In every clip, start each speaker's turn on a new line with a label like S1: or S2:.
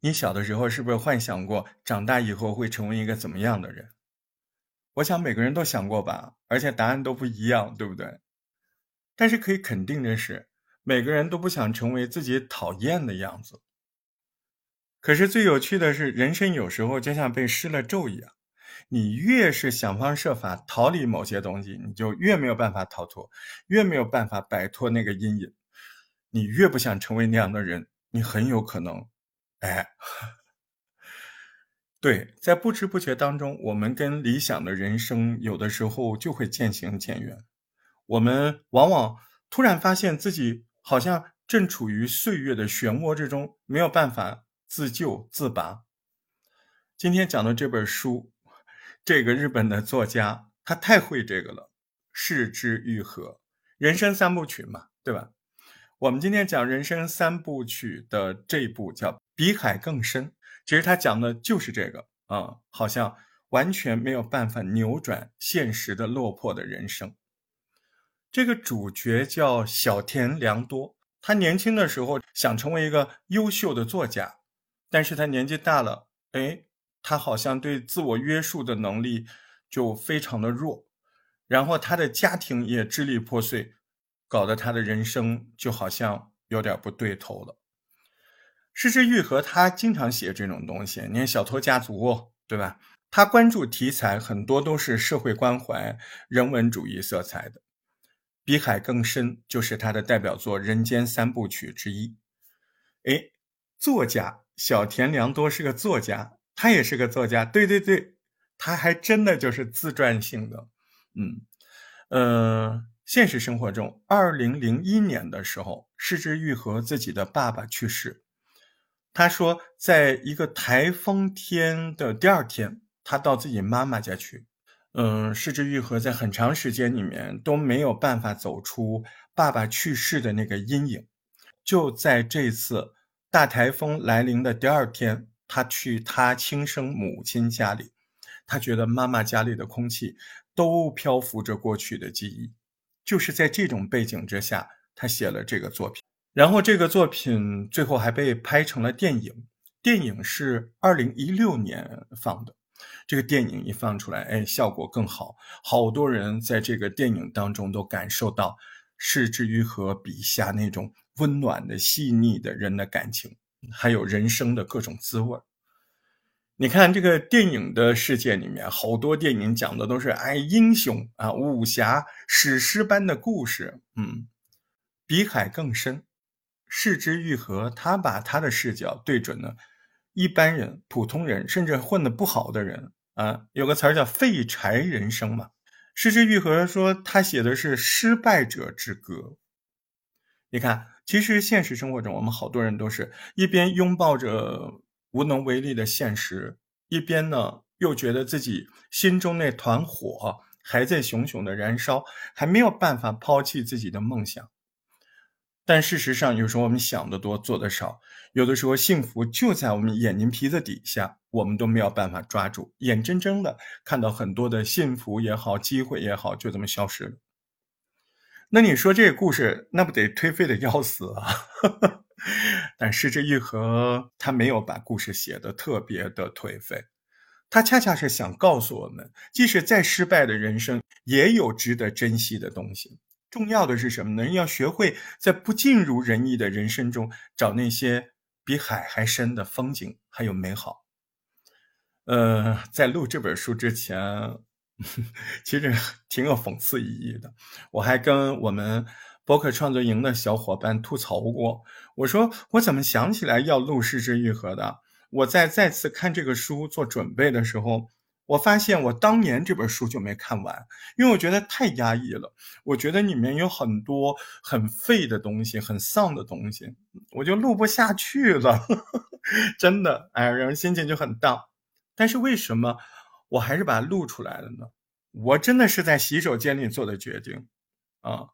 S1: 你小的时候是不是幻想过长大以后会成为一个怎么样的人？我想每个人都想过吧，而且答案都不一样，对不对？但是可以肯定的是，每个人都不想成为自己讨厌的样子。可是最有趣的是，人生有时候就像被施了咒一样，你越是想方设法逃离某些东西，你就越没有办法逃脱，越没有办法摆脱那个阴影。你越不想成为那样的人，你很有可能。哎，对，在不知不觉当中，我们跟理想的人生有的时候就会渐行渐远。我们往往突然发现自己好像正处于岁月的漩涡之中，没有办法自救自拔。今天讲的这本书，这个日本的作家他太会这个了，视之愈合，人生三部曲嘛，对吧？我们今天讲人生三部曲的这一部叫《比海更深》，其实他讲的就是这个啊，好像完全没有办法扭转现实的落魄的人生。这个主角叫小田良多，他年轻的时候想成为一个优秀的作家，但是他年纪大了，哎，他好像对自我约束的能力就非常的弱，然后他的家庭也支离破碎。搞得他的人生就好像有点不对头了。失之愈合，他经常写这种东西。你看《小偷家族》，对吧？他关注题材很多都是社会关怀、人文主义色彩的。比海更深，就是他的代表作《人间三部曲》之一。哎，作家小田良多是个作家，他也是个作家。对对对，他还真的就是自传性的。嗯，呃。现实生活中，二零零一年的时候，失之愈合自己的爸爸去世。他说，在一个台风天的第二天，他到自己妈妈家去。嗯，失之愈合在很长时间里面都没有办法走出爸爸去世的那个阴影。就在这次大台风来临的第二天，他去他亲生母亲家里，他觉得妈妈家里的空气都漂浮着过去的记忆。就是在这种背景之下，他写了这个作品，然后这个作品最后还被拍成了电影。电影是二零一六年放的，这个电影一放出来，哎，效果更好，好多人在这个电影当中都感受到是之愈和笔下那种温暖的、细腻的人的感情，还有人生的各种滋味。你看这个电影的世界里面，好多电影讲的都是哎英雄啊武侠史诗般的故事，嗯，比海更深，视之愈合，他把他的视角对准了一般人、普通人，甚至混得不好的人啊，有个词儿叫废柴人生嘛。视之愈合说他写的是失败者之歌。你看，其实现实生活中，我们好多人都是一边拥抱着。无能为力的现实，一边呢又觉得自己心中那团火还在熊熊的燃烧，还没有办法抛弃自己的梦想。但事实上，有时候我们想的多，做的少。有的时候，幸福就在我们眼睛皮子底下，我们都没有办法抓住，眼睁睁的看到很多的幸福也好，机会也好，就这么消失了。那你说这个故事，那不得颓废的要死啊？但失之愈合他没有把故事写的特别的颓废，他恰恰是想告诉我们，即使再失败的人生，也有值得珍惜的东西。重要的是什么呢？要学会在不尽如人意的人生中，找那些比海还深的风景，还有美好。呃，在录这本书之前，其实挺有讽刺意义的。我还跟我们。博客创作营的小伙伴吐槽过，我说我怎么想起来要录《失之愈合》的？我在再次看这个书做准备的时候，我发现我当年这本书就没看完，因为我觉得太压抑了。我觉得里面有很多很废的东西，很丧的东西，我就录不下去了。真的，哎，人心情就很荡。但是为什么我还是把它录出来了呢？我真的是在洗手间里做的决定啊。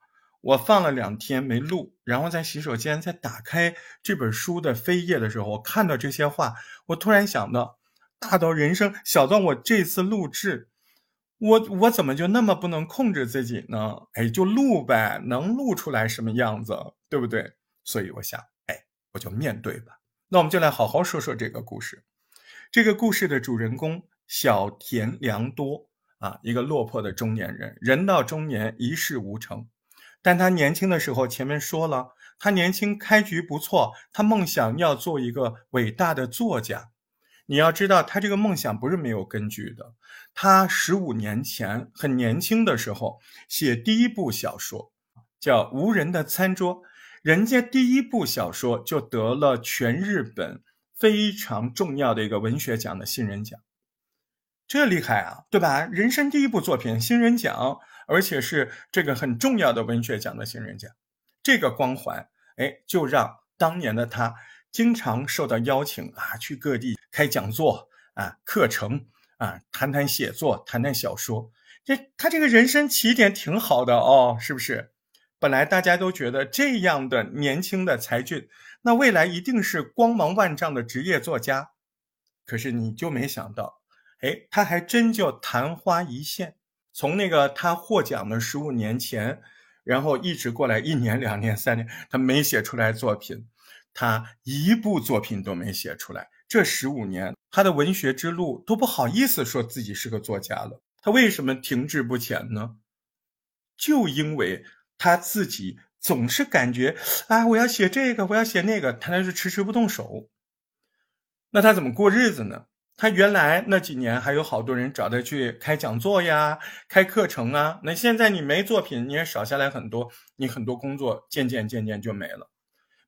S1: 我放了两天没录，然后在洗手间在打开这本书的扉页的时候，我看到这些话，我突然想到，大到人生，小到我这次录制，我我怎么就那么不能控制自己呢？哎，就录呗，能录出来什么样子，对不对？所以我想，哎，我就面对吧。那我们就来好好说说这个故事。这个故事的主人公小田良多啊，一个落魄的中年人，人到中年一事无成。但他年轻的时候，前面说了，他年轻开局不错，他梦想要做一个伟大的作家。你要知道，他这个梦想不是没有根据的。他十五年前很年轻的时候写第一部小说，叫《无人的餐桌》，人家第一部小说就得了全日本非常重要的一个文学奖的新人奖，这厉害啊，对吧？人生第一部作品新人奖，而且是这个很重要的文学奖的新人奖，这个光环，哎，就让当年的他。经常受到邀请啊，去各地开讲座啊、课程啊，谈谈写作，谈谈小说。这他这个人生起点挺好的哦，是不是？本来大家都觉得这样的年轻的才俊，那未来一定是光芒万丈的职业作家。可是你就没想到，哎，他还真就昙花一现。从那个他获奖的十五年前，然后一直过来一年、两年、三年，他没写出来作品。他一部作品都没写出来，这十五年他的文学之路都不好意思说自己是个作家了。他为什么停滞不前呢？就因为他自己总是感觉，啊，我要写这个，我要写那个，他那是迟迟不动手。那他怎么过日子呢？他原来那几年还有好多人找他去开讲座呀、开课程啊。那现在你没作品，你也少下来很多，你很多工作渐渐渐渐就没了。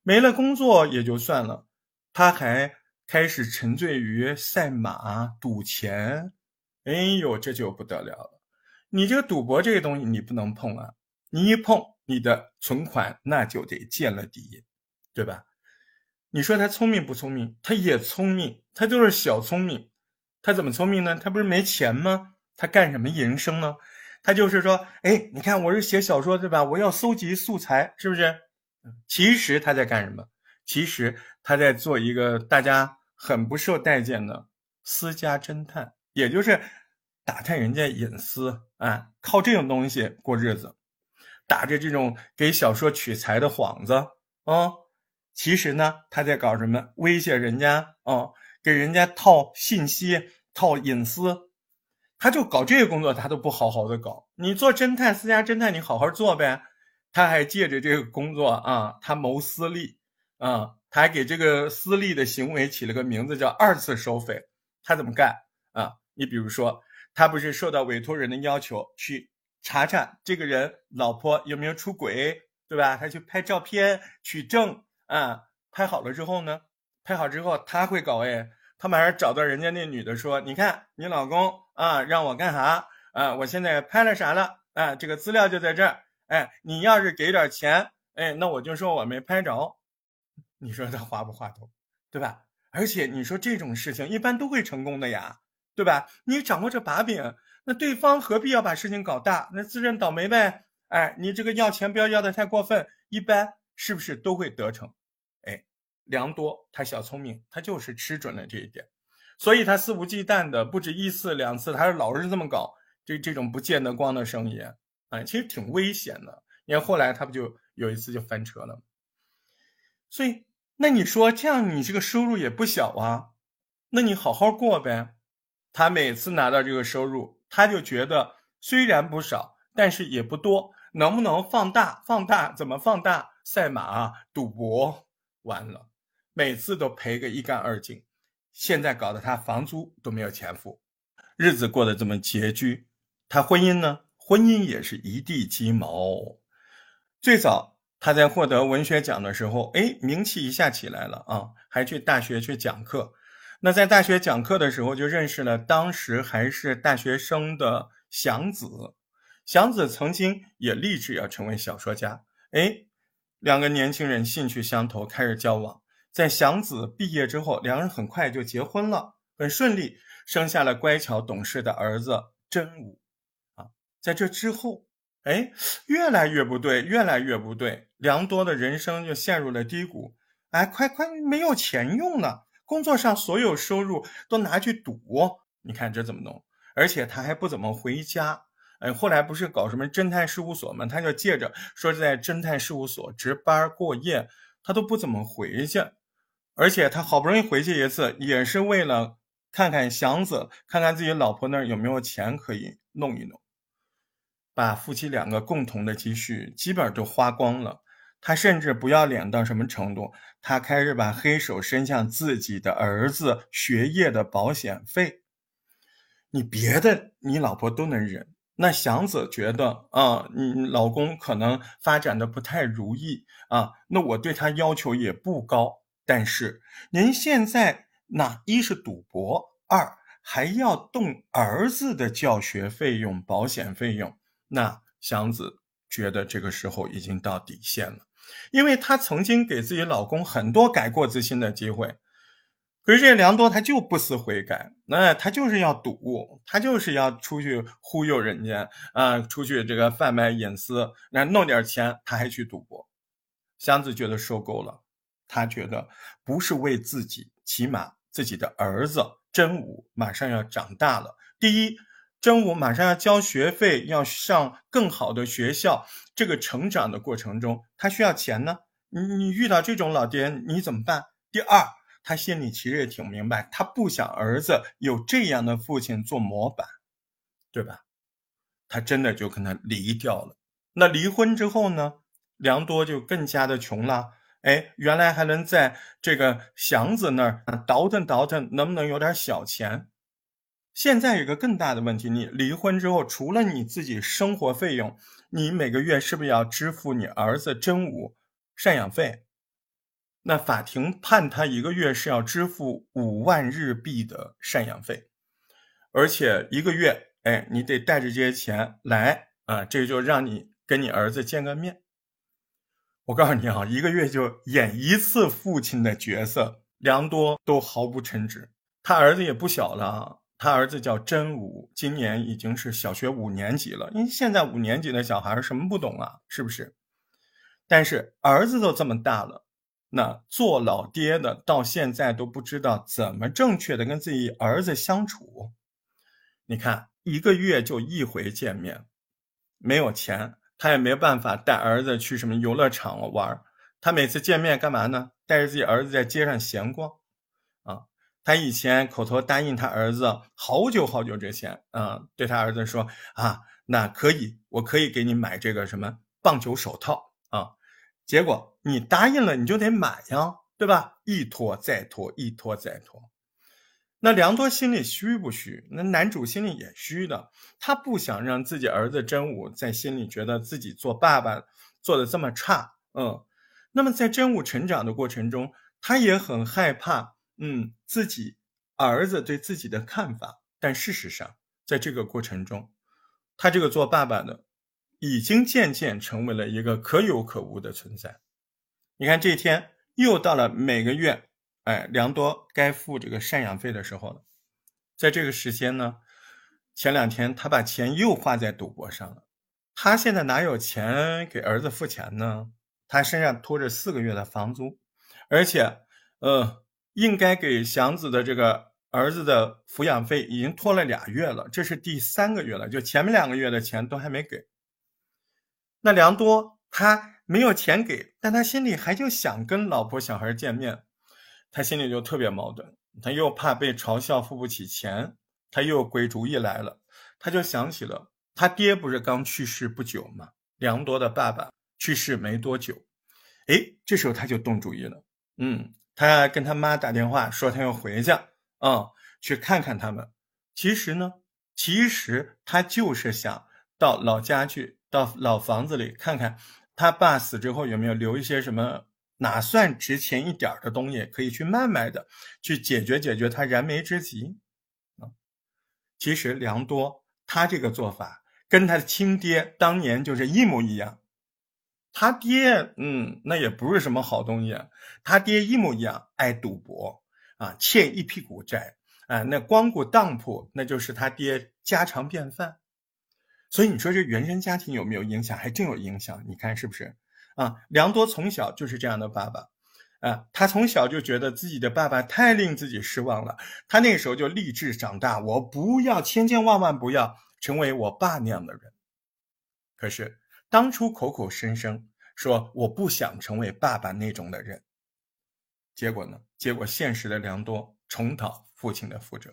S1: 没了工作也就算了，他还开始沉醉于赛马、赌钱。哎呦，这就不得了了！你这个赌博这个东西，你不能碰啊！你一碰，你的存款那就得见了底，对吧？你说他聪明不聪明？他也聪明，他就是小聪明。他怎么聪明呢？他不是没钱吗？他干什么营生呢？他就是说，哎，你看我是写小说对吧？我要搜集素材，是不是？其实他在干什么？其实他在做一个大家很不受待见的私家侦探，也就是打探人家隐私啊，靠这种东西过日子，打着这种给小说取材的幌子啊。其实呢，他在搞什么？威胁人家啊，给人家套信息、套隐私，他就搞这个工作，他都不好好的搞。你做侦探，私家侦探，你好好做呗。他还借着这个工作啊，他谋私利啊，他还给这个私利的行为起了个名字叫二次收费。他怎么干啊？你比如说，他不是受到委托人的要求去查查这个人老婆有没有出轨，对吧？他去拍照片取证啊，拍好了之后呢，拍好之后他会搞哎，他马上找到人家那女的说：“你看你老公啊，让我干啥啊？我现在拍了啥了啊？这个资料就在这儿。”哎，你要是给点钱，哎，那我就说我没拍着，你说他划不划头，对吧？而且你说这种事情一般都会成功的呀，对吧？你掌握着把柄，那对方何必要把事情搞大？那自认倒霉呗。哎，你这个要钱不要要的太过分，一般是不是都会得逞？哎，良多他小聪明，他就是吃准了这一点，所以他肆无忌惮的不止一次两次，他是老是这么搞这这种不见得光的生意。哎，其实挺危险的。你看后来他不就有一次就翻车了？所以那你说这样你这个收入也不小啊？那你好好过呗。他每次拿到这个收入，他就觉得虽然不少，但是也不多。能不能放大？放大怎么放大？赛马、赌博，完了，每次都赔个一干二净。现在搞得他房租都没有钱付，日子过得这么拮据。他婚姻呢？婚姻也是一地鸡毛。最早他在获得文学奖的时候，哎，名气一下起来了啊，还去大学去讲课。那在大学讲课的时候，就认识了当时还是大学生的祥子。祥子曾经也立志要成为小说家。哎，两个年轻人兴趣相投，开始交往。在祥子毕业之后，两人很快就结婚了，很顺利，生下了乖巧懂事的儿子真武。在这之后，哎，越来越不对，越来越不对。良多的人生就陷入了低谷，哎，快快没有钱用了，工作上所有收入都拿去赌，你看这怎么弄？而且他还不怎么回家，哎，后来不是搞什么侦探事务所吗？他就借着说是在侦探事务所值班过夜，他都不怎么回去。而且他好不容易回去一次，也是为了看看祥子，看看自己老婆那儿有没有钱可以弄一弄，把夫妻两个共同的积蓄基本都花光了。他甚至不要脸到什么程度？他开始把黑手伸向自己的儿子学业的保险费。你别的你老婆都能忍，那祥子觉得啊，你老公可能发展的不太如意啊，那我对他要求也不高。但是您现在那一是赌博，二还要动儿子的教学费用、保险费用，那祥子觉得这个时候已经到底线了。因为她曾经给自己老公很多改过自新的机会，可是这梁多他就不思悔改，那他就是要赌，他就是要出去忽悠人家啊，出去这个贩卖隐私，那弄点钱他还去赌博。祥子觉得受够了，他觉得不是为自己，起码自己的儿子真武马上要长大了。第一。真武马上要交学费，要上更好的学校。这个成长的过程中，他需要钱呢。你你遇到这种老爹，你怎么办？第二，他心里其实也挺明白，他不想儿子有这样的父亲做模板，对吧？他真的就跟他离掉了。那离婚之后呢？梁多就更加的穷了。哎，原来还能在这个祥子那儿 倒腾倒腾，能不能有点小钱？现在有个更大的问题，你离婚之后，除了你自己生活费用，你每个月是不是要支付你儿子真武赡养费？那法庭判他一个月是要支付五万日币的赡养费，而且一个月，哎，你得带着这些钱来啊，这就让你跟你儿子见个面。我告诉你啊，一个月就演一次父亲的角色，良多都毫不称职。他儿子也不小了。他儿子叫真武，今年已经是小学五年级了。因为现在五年级的小孩什么不懂啊，是不是？但是儿子都这么大了，那做老爹的到现在都不知道怎么正确的跟自己儿子相处。你看，一个月就一回见面，没有钱，他也没办法带儿子去什么游乐场玩。他每次见面干嘛呢？带着自己儿子在街上闲逛。他以前口头答应他儿子好久好久之前，啊，对他儿子说啊，那可以，我可以给你买这个什么棒球手套啊。结果你答应了，你就得买呀，对吧？一拖再拖，一拖再拖。那梁多心里虚不虚？那男主心里也虚的。他不想让自己儿子真武在心里觉得自己做爸爸做的这么差，嗯。那么在真武成长的过程中，他也很害怕。嗯，自己儿子对自己的看法，但事实上，在这个过程中，他这个做爸爸的，已经渐渐成为了一个可有可无的存在。你看，这一天又到了每个月，哎，良多该付这个赡养费的时候了。在这个时间呢，前两天他把钱又花在赌博上了。他现在哪有钱给儿子付钱呢？他身上拖着四个月的房租，而且，呃。应该给祥子的这个儿子的抚养费已经拖了俩月了，这是第三个月了，就前面两个月的钱都还没给。那良多他没有钱给，但他心里还就想跟老婆小孩见面，他心里就特别矛盾，他又怕被嘲笑付不起钱，他又鬼主意来了，他就想起了他爹不是刚去世不久吗？良多的爸爸去世没多久，哎，这时候他就动主意了，嗯。他跟他妈打电话说他要回去，啊，去看看他们。其实呢，其实他就是想到老家去，到老房子里看看他爸死之后有没有留一些什么哪算值钱一点的东西可以去卖卖的，去解决解决他燃眉之急。啊，其实良多他这个做法跟他的亲爹当年就是一模一样。他爹，嗯，那也不是什么好东西。他爹一模一样，爱赌博啊，欠一屁股债啊，那光顾当铺，那就是他爹家常便饭。所以你说这原生家庭有没有影响？还真有影响。你看是不是？啊，梁多从小就是这样的爸爸，啊，他从小就觉得自己的爸爸太令自己失望了。他那个时候就立志长大，我不要，千千万万不要成为我爸那样的人。可是。当初口口声声说我不想成为爸爸那种的人，结果呢？结果现实的良多重蹈父亲的覆辙。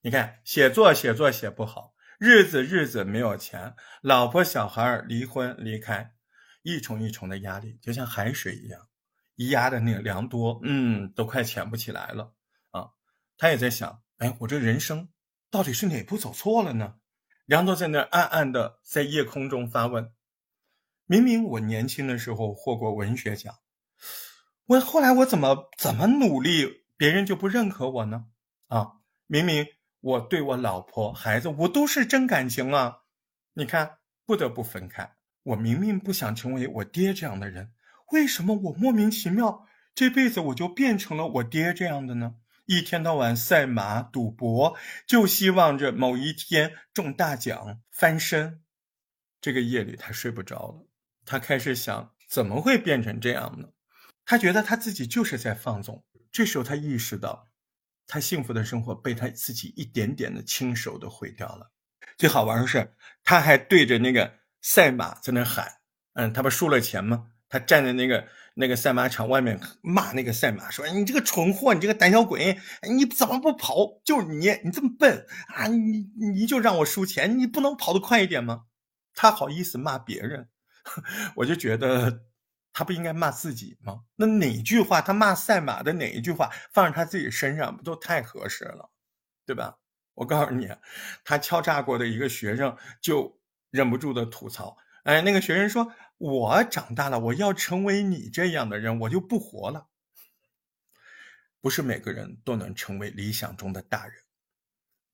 S1: 你看，写作写作写不好，日子日子没有钱，老婆小孩离婚离开，一重一重的压力就像海水一样，一压的那个良多，嗯，都快潜不起来了啊。他也在想，哎，我这人生到底是哪步走错了呢？梁多在那暗暗的在夜空中发问：明明我年轻的时候获过文学奖，我后来我怎么怎么努力，别人就不认可我呢？啊，明明。我对我老婆孩子，我都是真感情啊！你看，不得不分开。我明明不想成为我爹这样的人，为什么我莫名其妙这辈子我就变成了我爹这样的呢？一天到晚赛马赌博，就希望着某一天中大奖翻身。这个夜里他睡不着了，他开始想怎么会变成这样呢？他觉得他自己就是在放纵。这时候他意识到。他幸福的生活被他自己一点点的亲手的毁掉了。最好玩的是，他还对着那个赛马在那喊：“嗯，他不输了钱吗？他站在那个那个赛马场外面骂那个赛马，说：‘你这个蠢货，你这个胆小鬼，你怎么不跑？就是你，你这么笨啊！你你就让我输钱，你不能跑得快一点吗？’他好意思骂别人，我就觉得。”他不应该骂自己吗？那哪句话他骂赛马的哪一句话放在他自己身上不都太合适了，对吧？我告诉你，他敲诈过的一个学生就忍不住的吐槽：“哎，那个学生说，我长大了，我要成为你这样的人，我就不活了。”不是每个人都能成为理想中的大人，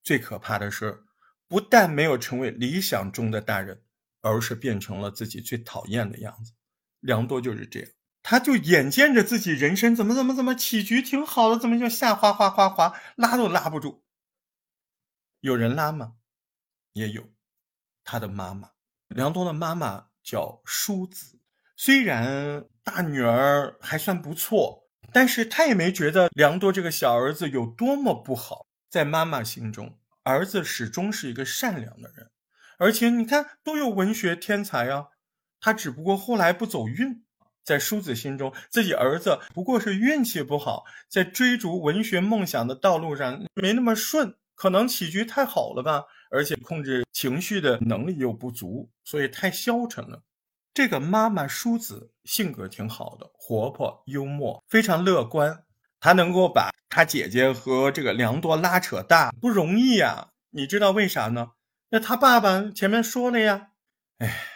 S1: 最可怕的是，不但没有成为理想中的大人，而是变成了自己最讨厌的样子。梁多就是这样，他就眼见着自己人生怎么怎么怎么起局挺好的，怎么就下滑滑滑滑，拉都拉不住。有人拉吗？也有，他的妈妈，梁多的妈妈叫淑子，虽然大女儿还算不错，但是他也没觉得梁多这个小儿子有多么不好，在妈妈心中，儿子始终是一个善良的人，而且你看都有文学天才啊。他只不过后来不走运，在叔子心中，自己儿子不过是运气不好，在追逐文学梦想的道路上没那么顺，可能起居太好了吧，而且控制情绪的能力又不足，所以太消沉了。这个妈妈叔子性格挺好的，活泼幽默，非常乐观。她能够把她姐姐和这个良多拉扯大，不容易呀。你知道为啥呢？那他爸爸前面说了呀，哎。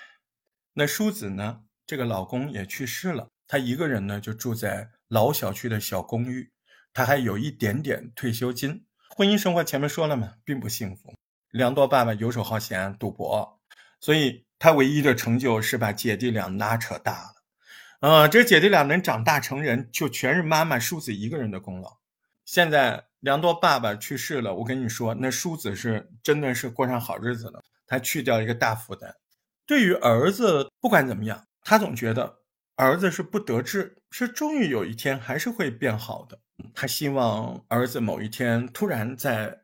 S1: 那淑子呢？这个老公也去世了，她一个人呢就住在老小区的小公寓，她还有一点点退休金。婚姻生活前面说了嘛，并不幸福。梁多爸爸游手好闲，赌博，所以他唯一的成就是把姐弟俩拉扯大了。啊，这姐弟俩能长大成人，就全是妈妈淑子一个人的功劳。现在梁多爸爸去世了，我跟你说，那淑子是真的是过上好日子了，他去掉一个大负担。对于儿子，不管怎么样，他总觉得儿子是不得志，是终于有一天还是会变好的。他希望儿子某一天突然在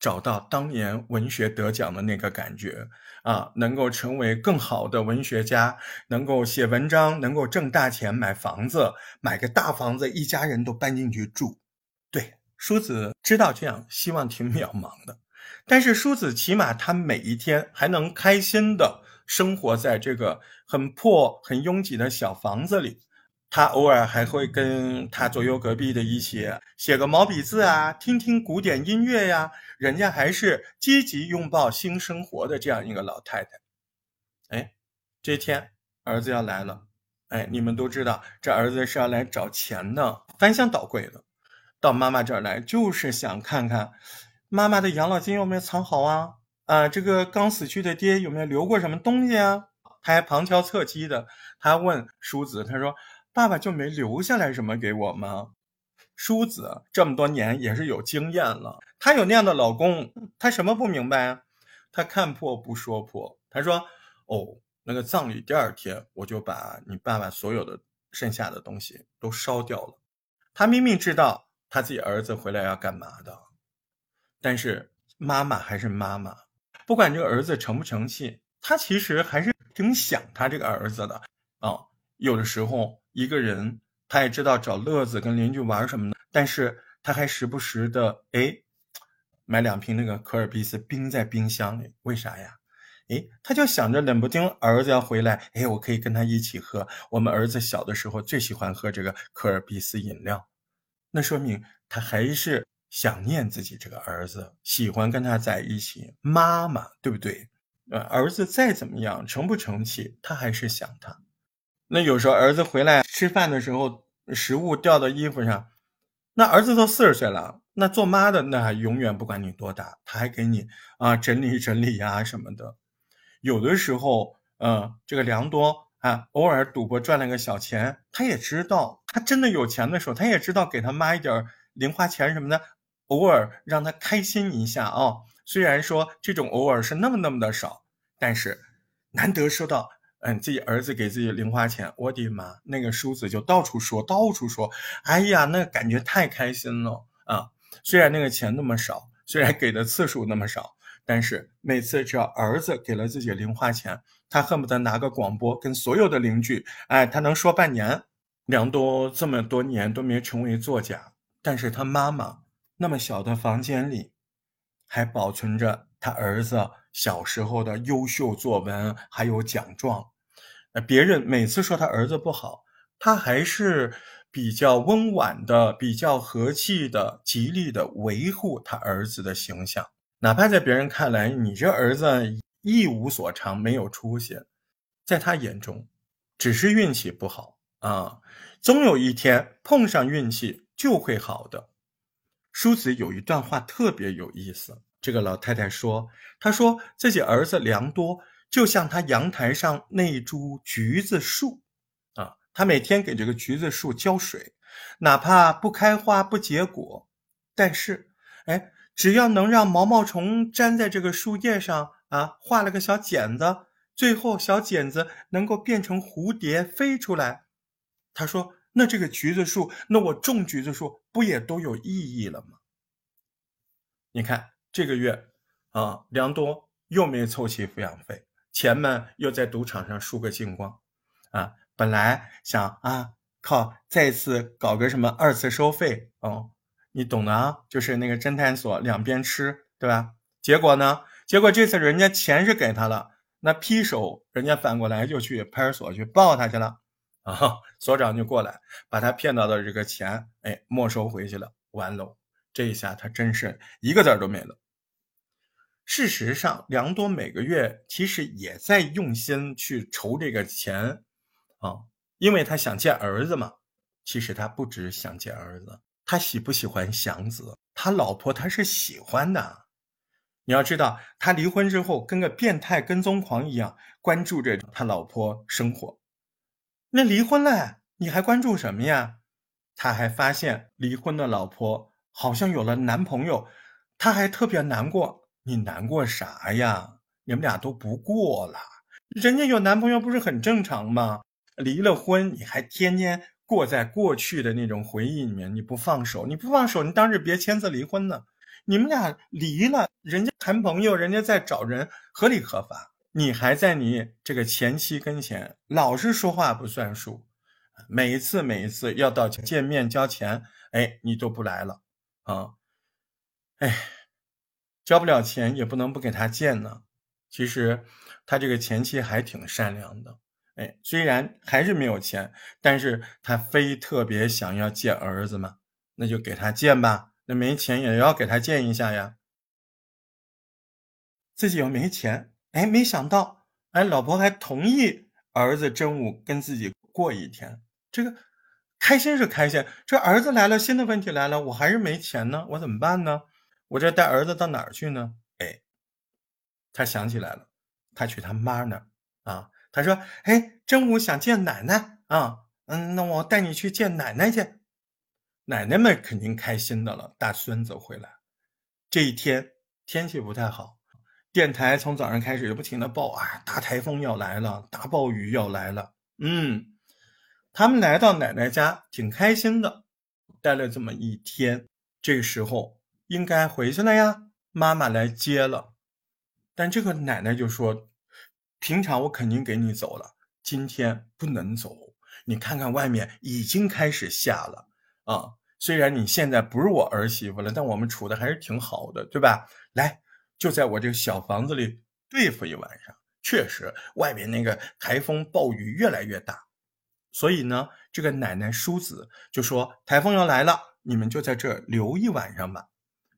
S1: 找到当年文学得奖的那个感觉啊，能够成为更好的文学家，能够写文章，能够挣大钱，买房子，买个大房子，一家人都搬进去住。叔子知道这样，希望挺渺茫的，但是叔子起码他每一天还能开心的。生活在这个很破、很拥挤的小房子里，他偶尔还会跟他左右隔壁的一起写个毛笔字啊，听听古典音乐呀。人家还是积极拥抱新生活的这样一个老太太。哎，这天儿子要来了，哎，你们都知道，这儿子是要来找钱的，翻箱倒柜的，到妈妈这儿来就是想看看妈妈的养老金有没有藏好啊。啊，这个刚死去的爹有没有留过什么东西啊？他还旁敲侧击的，他问叔子，他说：“爸爸就没留下来什么给我吗？”叔子这么多年也是有经验了，他有那样的老公，他什么不明白啊？他看破不说破，他说：“哦，那个葬礼第二天，我就把你爸爸所有的剩下的东西都烧掉了。”他明明知道他自己儿子回来要干嘛的，但是妈妈还是妈妈。不管这个儿子成不成器，他其实还是挺想他这个儿子的啊。有的时候，一个人他也知道找乐子跟邻居玩什么的，但是他还时不时的哎，买两瓶那个可尔必斯冰在冰箱里，为啥呀？哎，他就想着冷不丁儿子要回来，哎，我可以跟他一起喝。我们儿子小的时候最喜欢喝这个可尔必斯饮料，那说明他还是想念自己这个儿子，喜欢跟他在一起。妈妈，对不对？呃，儿子再怎么样成不成器，他还是想他。那有时候儿子回来吃饭的时候，食物掉到衣服上，那儿子都四十岁了，那做妈的那还永远不管你多大，他还给你啊整理整理呀什么的。有的时候，嗯，这个良多啊，偶尔赌博赚了个小钱，他也知道，他真的有钱的时候，他也知道给他妈一点零花钱什么的，偶尔让他开心一下啊。虽然说这种偶尔是那么那么的少，但是难得收到，嗯，自己儿子给自己零花钱，我的妈，那个叔子就到处说，到处说，哎呀，那感觉太开心了啊！虽然那个钱那么少，虽然给的次数那么少。但是每次只要儿子给了自己零花钱，他恨不得拿个广播跟所有的邻居，哎，他能说半年。梁多这么多年都没成为作家，但是他妈妈那么小的房间里，还保存着他儿子小时候的优秀作文，还有奖状。呃，别人每次说他儿子不好，他还是比较温婉的、比较和气的、极力的维护他儿子的形象。哪怕在别人看来，你这儿子一无所长，没有出息，在他眼中，只是运气不好啊。总有一天碰上运气就会好的。叔子有一段话特别有意思，这个老太太说：“她说自己儿子良多，就像她阳台上那株橘子树啊，他每天给这个橘子树浇水，哪怕不开花不结果，但是，哎。”只要能让毛毛虫粘在这个树叶上啊，画了个小茧子，最后小茧子能够变成蝴蝶飞出来。他说：“那这个橘子树，那我种橘子树不也都有意义了吗？”你看这个月啊，梁多又没凑齐抚养费，钱们又在赌场上输个精光啊。本来想啊，靠再次搞个什么二次收费哦。你懂的啊，就是那个侦探所两边吃，对吧？结果呢？结果这次人家钱是给他了，那劈手人家反过来就去派出所去报他去了啊！所长就过来把他骗到的这个钱，哎，没收回去了。完喽，这一下他真是一个子儿都没了。事实上，梁多每个月其实也在用心去筹这个钱啊，因为他想见儿子嘛。其实他不只想见儿子。他喜不喜欢祥子？他老婆他是喜欢的。你要知道，他离婚之后跟个变态跟踪狂一样关注着他老婆生活。那离婚了，你还关注什么呀？他还发现离婚的老婆好像有了男朋友，他还特别难过。你难过啥呀？你们俩都不过了，人家有男朋友不是很正常吗？离了婚你还天天。过在过去的那种回忆里面，你不放手，你不放手，你当时别签字离婚呢。你们俩离了，人家谈朋友，人家在找人，合理合法。你还在你这个前妻跟前，老是说话不算数，每一次每一次要到见面交钱，哎，你都不来了啊！哎，交不了钱也不能不给他见呢。其实他这个前妻还挺善良的。哎，虽然还是没有钱，但是他非特别想要见儿子嘛，那就给他见吧。那没钱也要给他见一下呀。自己又没钱，哎，没想到，哎，老婆还同意儿子真武跟自己过一天。这个开心是开心，这儿子来了，新的问题来了，我还是没钱呢，我怎么办呢？我这带儿子到哪儿去呢？哎，他想起来了，他去他妈那儿啊。他说：“哎，真武想见奶奶啊，嗯，那我带你去见奶奶去。奶奶们肯定开心的了，大孙子回来。这一天天气不太好，电台从早上开始就不停的报啊，大台风要来了，大暴雨要来了。嗯，他们来到奶奶家挺开心的，待了这么一天，这个时候应该回去了呀，妈妈来接了，但这个奶奶就说。”平常我肯定给你走了，今天不能走，你看看外面已经开始下了啊。虽然你现在不是我儿媳妇了，但我们处的还是挺好的，对吧？来，就在我这个小房子里对付一晚上。确实，外面那个台风暴雨越来越大，所以呢，这个奶奶叔子就说：“台风要来了，你们就在这留一晚上吧。”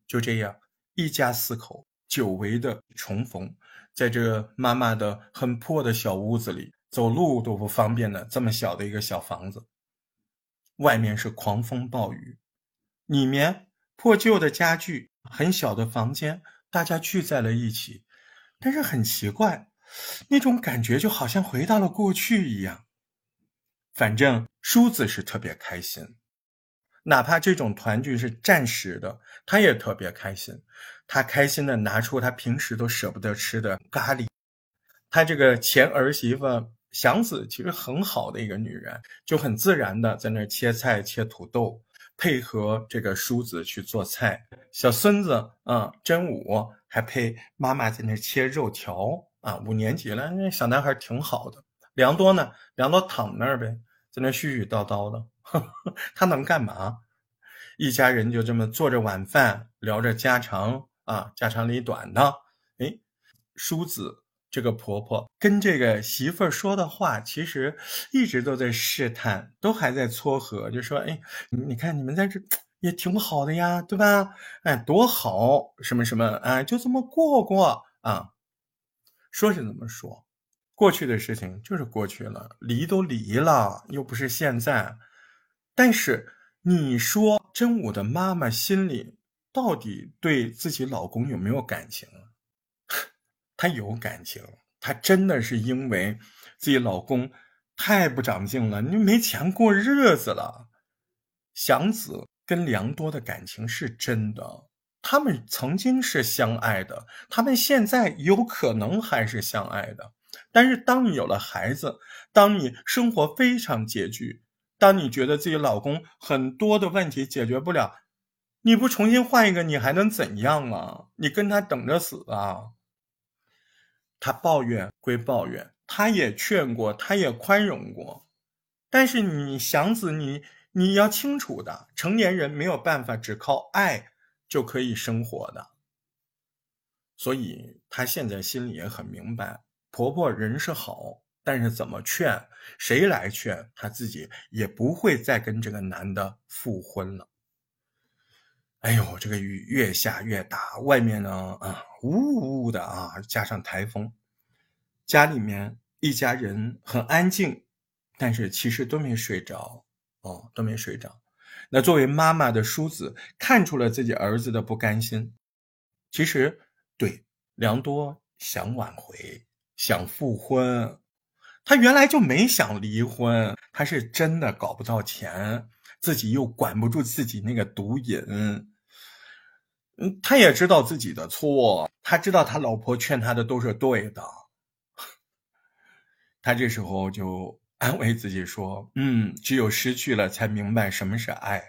S1: 就这样，一家四口久违的重逢，在这妈妈的很破的小屋子里，走路都不方便的这么小的一个小房子。外面是狂风暴雨，里面破旧的家具，很小的房间，大家聚在了一起。但是很奇怪，那种感觉就好像回到了过去一样。反正叔子是特别开心，哪怕这种团聚是暂时的，他也特别开心。他开心的拿出他平时都舍不得吃的咖喱，他这个前儿媳妇。祥子其实很好的一个女人，就很自然的在那切菜、切土豆，配合这个叔子去做菜。小孙子啊，真武还陪妈妈在那切肉条啊。五年级了，那小男孩挺好的。梁多呢，梁多躺那儿呗，在那絮絮叨叨的呵呵，他能干嘛？一家人就这么做着晚饭，聊着家常啊，家长里短的。哎，叔子。这个婆婆跟这个媳妇儿说的话，其实一直都在试探，都还在撮合，就说：“哎，你看你们在这也挺好的呀，对吧？哎，多好，什么什么，哎，就这么过过啊。”说是这么说，过去的事情就是过去了，离都离了，又不是现在。但是你说真武的妈妈心里到底对自己老公有没有感情？她有感情，她真的是因为自己老公太不长进了，你没钱过日子了。祥子跟良多的感情是真的，他们曾经是相爱的，他们现在有可能还是相爱的。但是当你有了孩子，当你生活非常拮据，当你觉得自己老公很多的问题解决不了，你不重新换一个，你还能怎样啊？你跟他等着死啊？他抱怨归抱怨，他也劝过，他也宽容过，但是你祥子，你你要清楚的，成年人没有办法只靠爱就可以生活的。所以他现在心里也很明白，婆婆人是好，但是怎么劝，谁来劝，他自己也不会再跟这个男的复婚了。哎呦，这个雨越下越大，外面呢啊。呜呜的啊，加上台风，家里面一家人很安静，但是其实都没睡着哦，都没睡着。那作为妈妈的叔子看出了自己儿子的不甘心，其实对梁多想挽回，想复婚，他原来就没想离婚，他是真的搞不到钱，自己又管不住自己那个毒瘾。嗯，他也知道自己的错，他知道他老婆劝他的都是对的。他这时候就安慰自己说：“嗯，只有失去了，才明白什么是爱；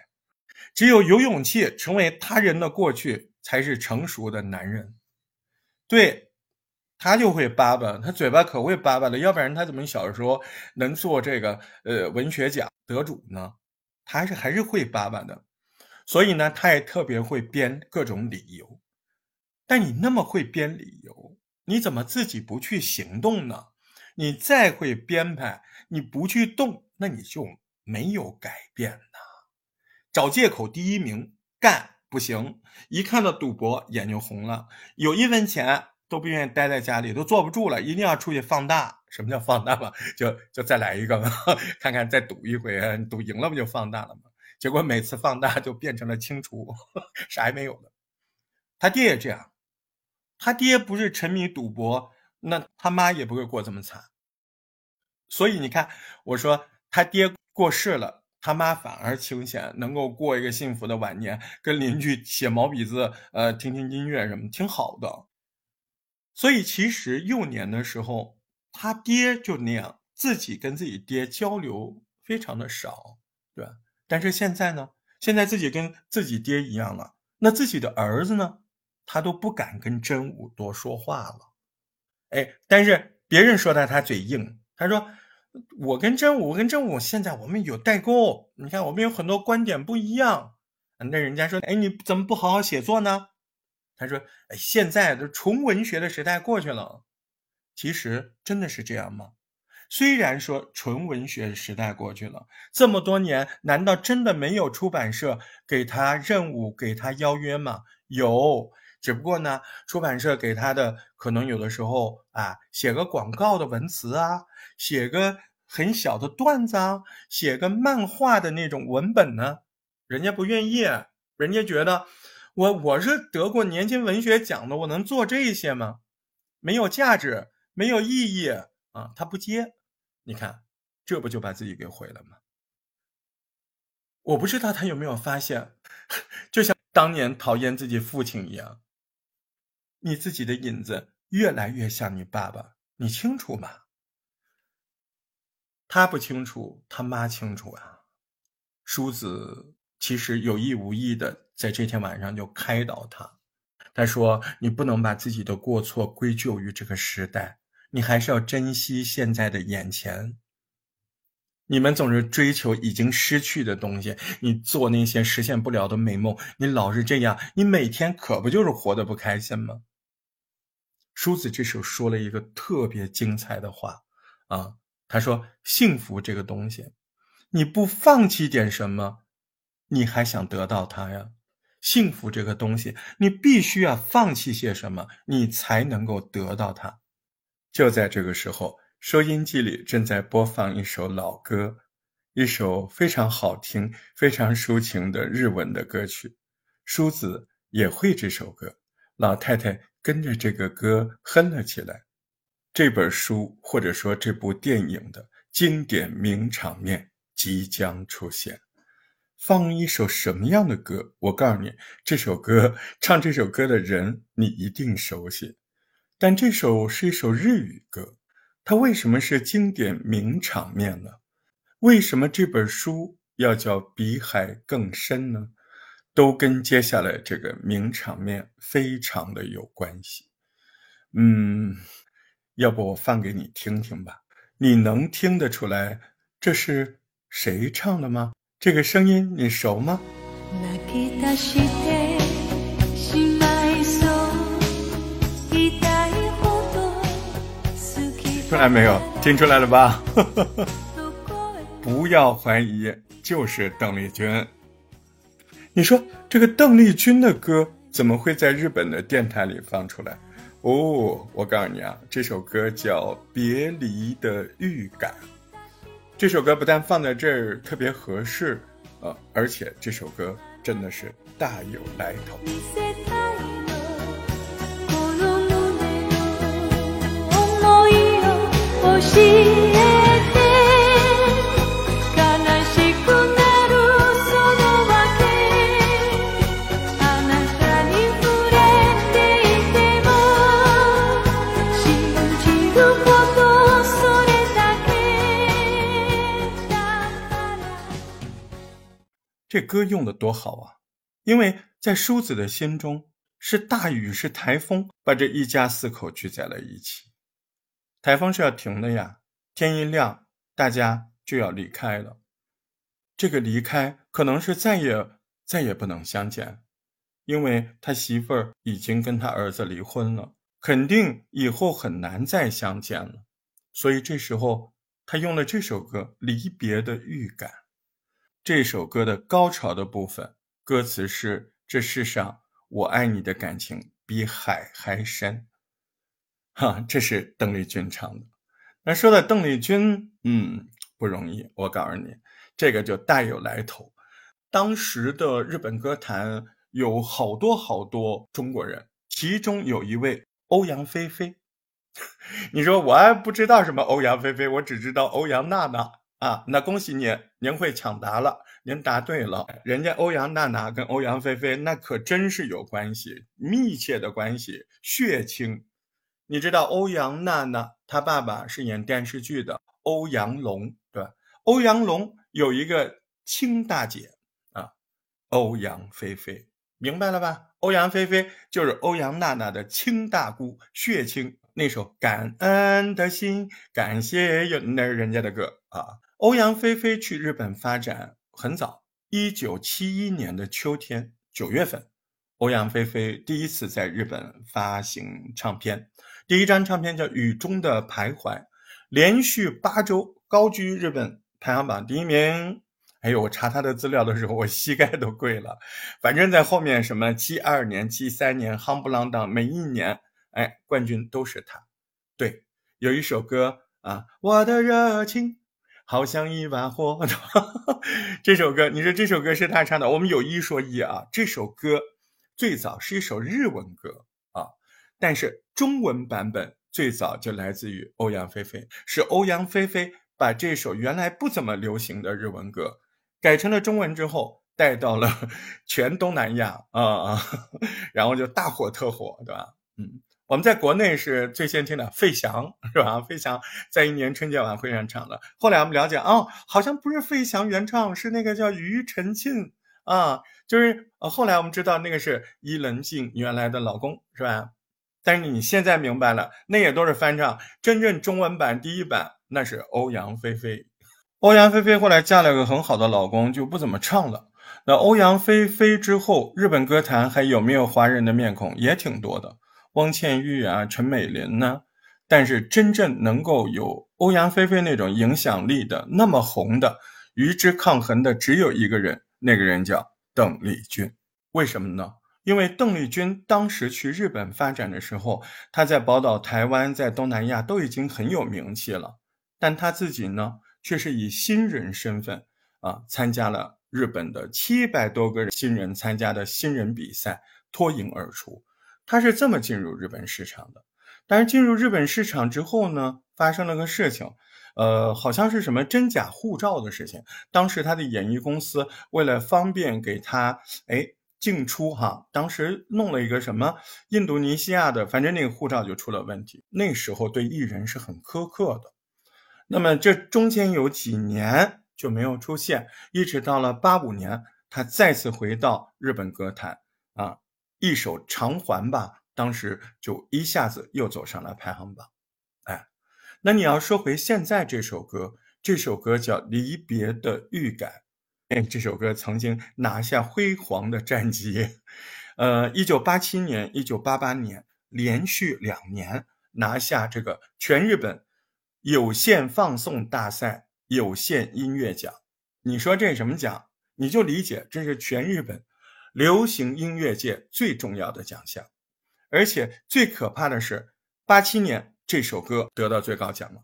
S1: 只有有勇气成为他人的过去，才是成熟的男人。”对，他就会叭叭，他嘴巴可会叭叭的，要不然他怎么小时候能做这个呃文学奖得主呢？他还是还是会叭叭的。所以呢，他也特别会编各种理由。但你那么会编理由，你怎么自己不去行动呢？你再会编排，你不去动，那你就没有改变呐。找借口，第一名干不行，一看到赌博眼睛红了，有一分钱都不愿意待在家里，都坐不住了，一定要出去放大。什么叫放大嘛？就就再来一个，看看再赌一回，赌赢了不就放大了吗？结果每次放大就变成了清除，啥也没有了。他爹也这样，他爹不是沉迷赌博，那他妈也不会过这么惨。所以你看，我说他爹过世了，他妈反而清闲，能够过一个幸福的晚年，跟邻居写毛笔字，呃，听听音乐什么，挺好的。所以其实幼年的时候，他爹就那样，自己跟自己爹交流非常的少，对吧？但是现在呢？现在自己跟自己爹一样了，那自己的儿子呢？他都不敢跟真武多说话了。哎，但是别人说他他嘴硬，他说：“我跟真武，跟真武现在我们有代沟，你看我们有很多观点不一样。那人家说，哎，你怎么不好好写作呢？他说，哎，现在这纯文学的时代过去了。其实真的是这样吗？虽然说纯文学时代过去了这么多年，难道真的没有出版社给他任务、给他邀约吗？有，只不过呢，出版社给他的可能有的时候啊，写个广告的文词啊，写个很小的段子啊，写个漫画的那种文本呢，人家不愿意，人家觉得我我是得过年轻文学奖的，我能做这些吗？没有价值。没有意义啊！他不接，你看，这不就把自己给毁了吗？我不知道他有没有发现，就像当年讨厌自己父亲一样，你自己的影子越来越像你爸爸，你清楚吗？他不清楚，他妈清楚啊。叔子其实有意无意的在这天晚上就开导他，他说：“你不能把自己的过错归咎于这个时代。”你还是要珍惜现在的眼前。你们总是追求已经失去的东西，你做那些实现不了的美梦，你老是这样，你每天可不就是活得不开心吗？梳子这时候说了一个特别精彩的话啊，他说：“幸福这个东西，你不放弃点什么，你还想得到它呀？幸福这个东西，你必须要放弃些什么，你才能够得到它。”就在这个时候，收音机里正在播放一首老歌，一首非常好听、非常抒情的日文的歌曲。梳子也会这首歌，老太太跟着这个歌哼了起来。这本书或者说这部电影的经典名场面即将出现。放一首什么样的歌？我告诉你，这首歌唱这首歌的人你一定熟悉。但这首是一首日语歌，它为什么是经典名场面呢？为什么这本书要叫《比海更深》呢？都跟接下来这个名场面非常的有关系。嗯，要不我放给你听听吧？你能听得出来这是谁唱的吗？这个声音你熟吗？出来没有？听出来了吧？不要怀疑，就是邓丽君。你说这个邓丽君的歌怎么会在日本的电台里放出来？哦，我告诉你啊，这首歌叫《别离的预感》。这首歌不但放在这儿特别合适，呃，而且这首歌真的是大有来头。这歌用的多好啊！因为在梳子的心中，是大雨，是台风，把这一家四口聚在了一起。台风是要停的呀，天一亮，大家就要离开了。这个离开可能是再也再也不能相见，因为他媳妇儿已经跟他儿子离婚了，肯定以后很难再相见了。所以这时候他用了这首歌《离别的预感》。这首歌的高潮的部分，歌词是：“这世上我爱你的感情比海还深。”哈，这是邓丽君唱的。那说到邓丽君，嗯，不容易。我告诉你，这个就大有来头。当时的日本歌坛有好多好多中国人，其中有一位欧阳菲菲。你说我还不知道什么欧阳菲菲，我只知道欧阳娜娜。啊，那恭喜你，您会抢答了，您答对了。人家欧阳娜娜跟欧阳菲菲那可真是有关系，密切的关系，血亲。你知道欧阳娜娜她爸爸是演电视剧的欧阳龙，对吧？欧阳龙有一个亲大姐啊，欧阳菲菲，明白了吧？欧阳菲菲就是欧阳娜娜的亲大姑，血亲那首《感恩的心》，感谢有那人家的歌啊。欧阳菲菲去日本发展很早，一九七一年的秋天九月份，欧阳菲菲第一次在日本发行唱片，第一张唱片叫《雨中的徘徊》，连续八周高居日本排行榜第一名。哎呦，我查他的资料的时候，我膝盖都跪了。反正，在后面什么七二年、七三年，夯不啷当，每一年，哎，冠军都是他。对，有一首歌啊，我的热情好像一把火。这首歌，你说这首歌是他唱的？我们有一说一啊，这首歌最早是一首日文歌，但是中文版本最早就来自于欧阳菲菲，是欧阳菲菲把这首原来不怎么流行的日文歌。改成了中文之后，带到了 全东南亚啊啊，然后就大火特火，对吧？嗯，我们在国内是最先听的费翔，是吧？费翔在一年春节晚会上唱的。后来我们了解，哦，好像不是费翔原唱，是那个叫庾澄庆啊，就是呃，后来我们知道那个是伊能静原来的老公，是吧？但是你现在明白了，那也都是翻唱，真正中文版第一版那是欧阳菲菲。欧阳菲菲后来嫁了个很好的老公，就不怎么唱了。那欧阳菲菲之后，日本歌坛还有没有华人的面孔？也挺多的，汪倩玉啊，陈美玲呢。但是真正能够有欧阳菲菲那种影响力的、那么红的、与之抗衡的，只有一个人，那个人叫邓丽君。为什么呢？因为邓丽君当时去日本发展的时候，她在宝岛、台湾、在东南亚都已经很有名气了，但她自己呢？却是以新人身份啊，参加了日本的七百多个新人参加的新人比赛，脱颖而出。她是这么进入日本市场的。但是进入日本市场之后呢，发生了个事情，呃，好像是什么真假护照的事情。当时他的演艺公司为了方便给他哎进出哈，当时弄了一个什么印度尼西亚的，反正那个护照就出了问题。那时候对艺人是很苛刻的。那么这中间有几年就没有出现，一直到了八五年，他再次回到日本歌坛啊，一首《偿还》吧，当时就一下子又走上了排行榜。哎，那你要说回现在这首歌，这首歌叫《离别的预感》，这首歌曾经拿下辉煌的战绩，呃，一九八七年、一九八八年连续两年拿下这个全日本。有线放送大赛有线音乐奖，你说这什么奖？你就理解这是全日本流行音乐界最重要的奖项。而且最可怕的是，八七年这首歌得到最高奖了，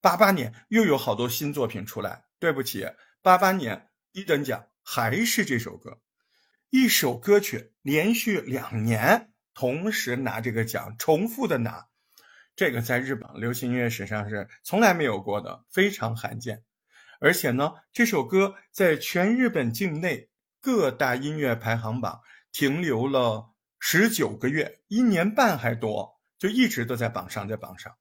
S1: 八八年又有好多新作品出来。对不起，八八年一等奖还是这首歌，一首歌曲连续两年同时拿这个奖，重复的拿。这个在日本流行音乐史上是从来没有过的，非常罕见。而且呢，这首歌在全日本境内各大音乐排行榜停留了十九个月，一年半还多，就一直都在榜上，在榜上。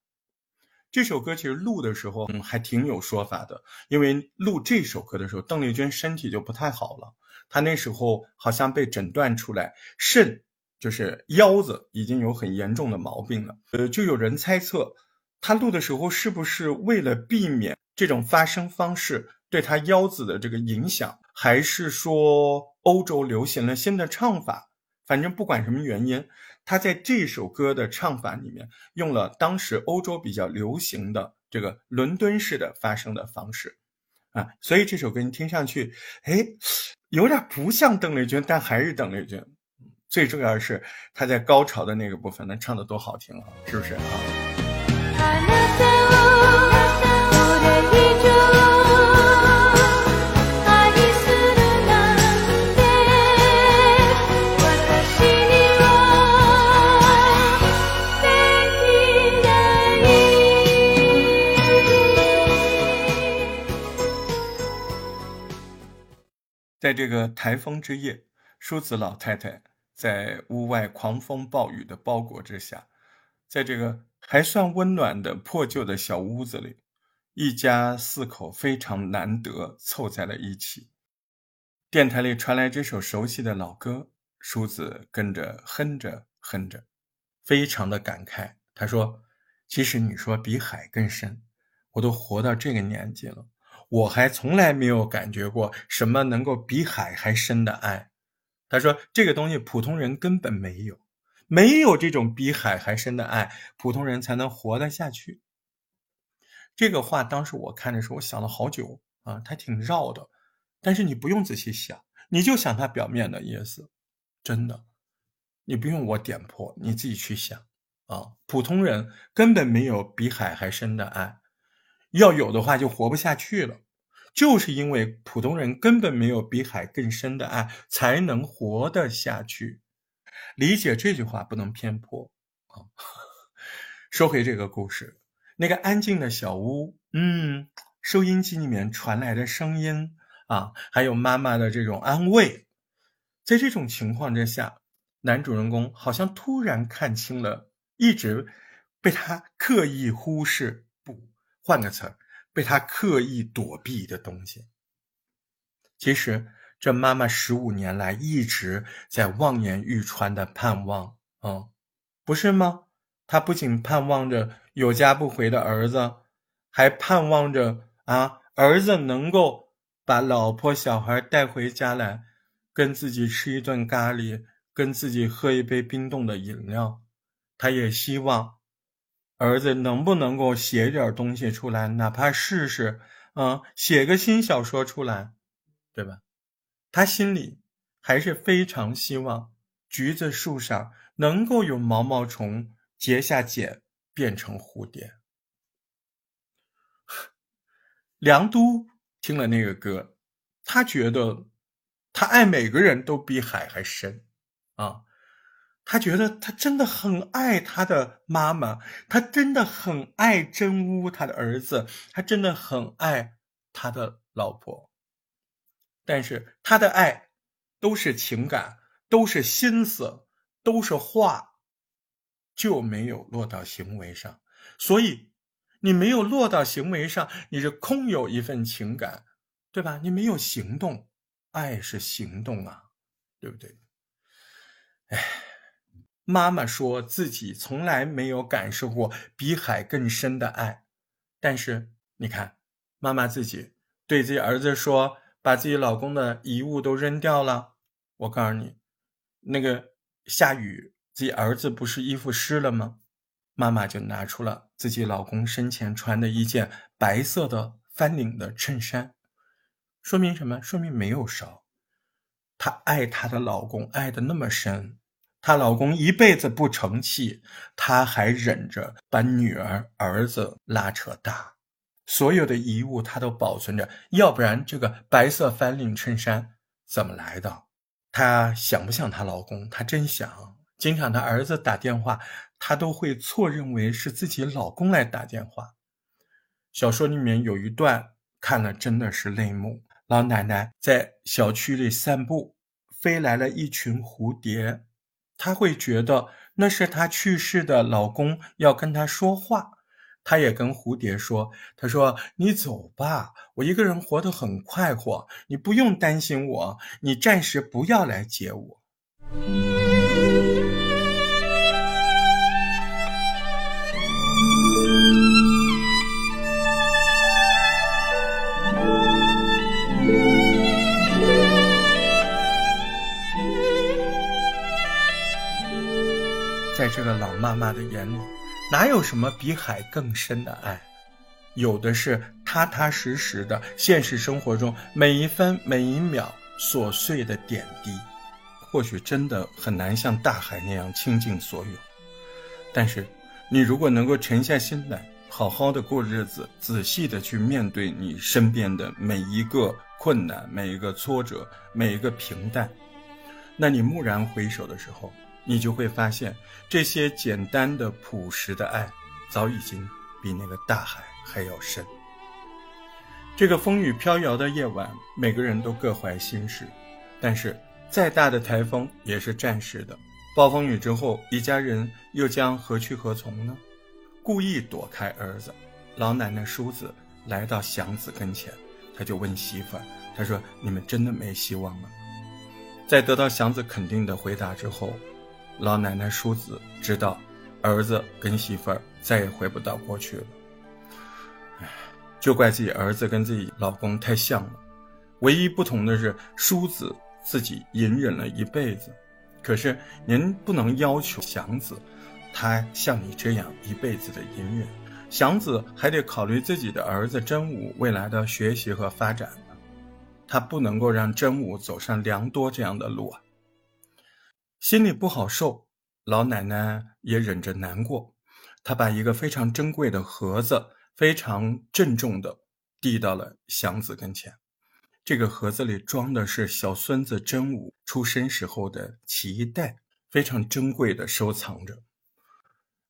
S1: 这首歌其实录的时候，嗯，还挺有说法的，因为录这首歌的时候，邓丽君身体就不太好了，她那时候好像被诊断出来肾。就是腰子已经有很严重的毛病了，呃，就有人猜测，他录的时候是不是为了避免这种发声方式对他腰子的这个影响，还是说欧洲流行了新的唱法？反正不管什么原因，他在这首歌的唱法里面用了当时欧洲比较流行的这个伦敦式的发声的方式，啊，所以这首歌你听上去，哎，有点不像邓丽君，但还是邓丽君。最重要的是，他在高潮的那个部分，能唱的多好听啊，是不是啊？在这个台风之夜，梳子老太太。在屋外狂风暴雨的包裹之下，在这个还算温暖的破旧的小屋子里，一家四口非常难得凑在了一起。电台里传来这首熟悉的老歌，梳子跟着哼着哼着，非常的感慨。他说：“其实你说比海更深，我都活到这个年纪了，我还从来没有感觉过什么能够比海还深的爱。他说这个东西普通人根本没有，没有这种比海还深的爱，普通人才能活得下去。这个话当时我看的时候，我想了好久啊，他挺绕的，但是你不用仔细想，你就想他表面的意思，真的，你不用我点破，你自己去想啊。普通人根本没有比海还深的爱，要有的话就活不下去了，就是因为普通人根本没有比海更深的爱，才能活得下去。理解这句话不能偏颇啊。说回这个故事。那个安静的小屋，嗯，收音机里面传来的声音啊，还有妈妈的这种安慰，在这种情况之下，男主人公好像突然看清了一直被他刻意忽视，换个词儿，被他刻意躲避的东西。其实，这妈妈十五年来一直在望眼欲穿的盼望，啊，不是吗？她不仅盼望着。有家不回的儿子，还盼望着啊，儿子能够把老婆小孩带回家来，跟自己吃一顿咖喱，跟自己喝一杯冰冻的饮料。他也希望儿子能不能够写点东西出来，哪怕试试，啊，写个新小说出来，对吧？他心里还是非常希望橘子树上能够有毛毛虫结下茧。变成蝴蝶。梁都听了那个歌，他觉得他爱每个人都比海还深啊！他觉得他真的很爱他的妈妈，他真的很爱真乌他的儿子，他真的很爱他的老婆。但是他的爱都是情感，都是心思，都是话。就没有落到行为上，所以你没有落到行为上，你是空有一份情感，对吧？你没有行动，爱是行动啊，对不对？妈妈说自己从来没有感受过比海更深的爱，但是你看，妈妈自己对自己儿子说，把自己老公的遗物都扔掉了。我告诉你，那个下雨。自己儿子不是衣服湿了吗？妈妈就拿出了自己老公生前穿的一件白色的翻领的衬衫，说明什么？说明没有烧。她爱她的老公爱的那么深，她老公一辈子不成器，她还忍着把女儿儿子拉扯大，所有的遗物她都保存着，要不然这个白色翻领衬衫怎么来的？她想不想她老公？她真想。经常她儿子打电话，她都会错认为是自己老公来打电话。小说里面有一段看了真的是泪目。老奶奶在小区里散步，飞来了一群蝴蝶，她会觉得那是她去世的老公要跟她说话。她也跟蝴蝶说：“她说你走吧，我一个人活得很快活，你不用担心我，你暂时不要来接我。”在这个老妈妈的眼里，哪有什么比海更深的爱？有的是踏踏实实的现实生活中每一分每一秒琐碎的点滴。或许真的很难像大海那样倾尽所有，但是你如果能够沉下心来，好好的过日子，仔细的去面对你身边的每一个困难、每一个挫折、每一个平淡，那你蓦然回首的时候，你就会发现，这些简单的、朴实的爱，早已经比那个大海还要深。这个风雨飘摇的夜晚，每个人都各怀心事，但是。再大的台风也是暂时的，暴风雨之后，一家人又将何去何从呢？故意躲开儿子，老奶奶梳子来到祥子跟前，他就问媳妇儿：“他说你们真的没希望了？”在得到祥子肯定的回答之后，老奶奶淑子知道儿子跟媳妇儿再也回不到过去了。唉，就怪自己儿子跟自己老公太像了，唯一不同的是叔子自己隐忍了一辈子，可是您不能要求祥子，他像你这样一辈子的隐忍。祥子还得考虑自己的儿子真武未来的学习和发展呢，他不能够让真武走上良多这样的路啊。心里不好受，老奶奶也忍着难过，她把一个非常珍贵的盒子非常郑重的递到了祥子跟前。这个盒子里装的是小孙子真武出生时候的脐带，非常珍贵的收藏着。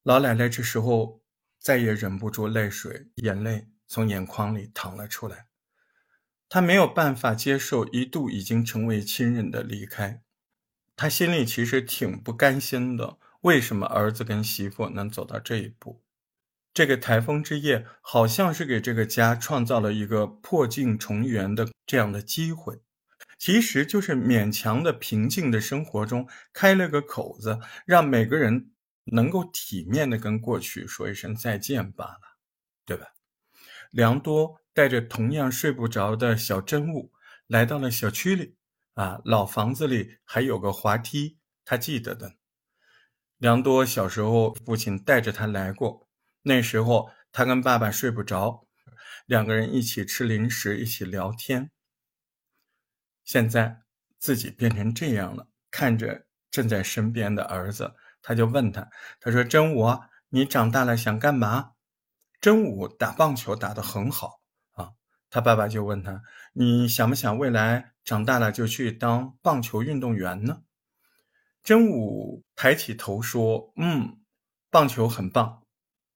S1: 老奶奶这时候。再也忍不住泪水，眼泪从眼眶里淌了出来。她没有办法接受一度已经成为亲人的离开，他心里其实挺不甘心的。为什么儿子跟媳妇能走到这一步？这个台风之夜好像是给这个家创造了一个破镜重圆的这样的机会，其实就是勉强的平静的生活中开了个口子，让每个人。能够体面的跟过去说一声再见罢了，对吧？良多带着同样睡不着的小真物来到了小区里，啊，老房子里还有个滑梯，他记得的。良多小时候父亲带着他来过，那时候他跟爸爸睡不着，两个人一起吃零食，一起聊天。现在自己变成这样了，看着正在身边的儿子。他就问他，他说：“真武，你长大了想干嘛？”真武打棒球打得很好啊。他爸爸就问他：“你想不想未来长大了就去当棒球运动员呢？”真武抬起头说：“嗯，棒球很棒。”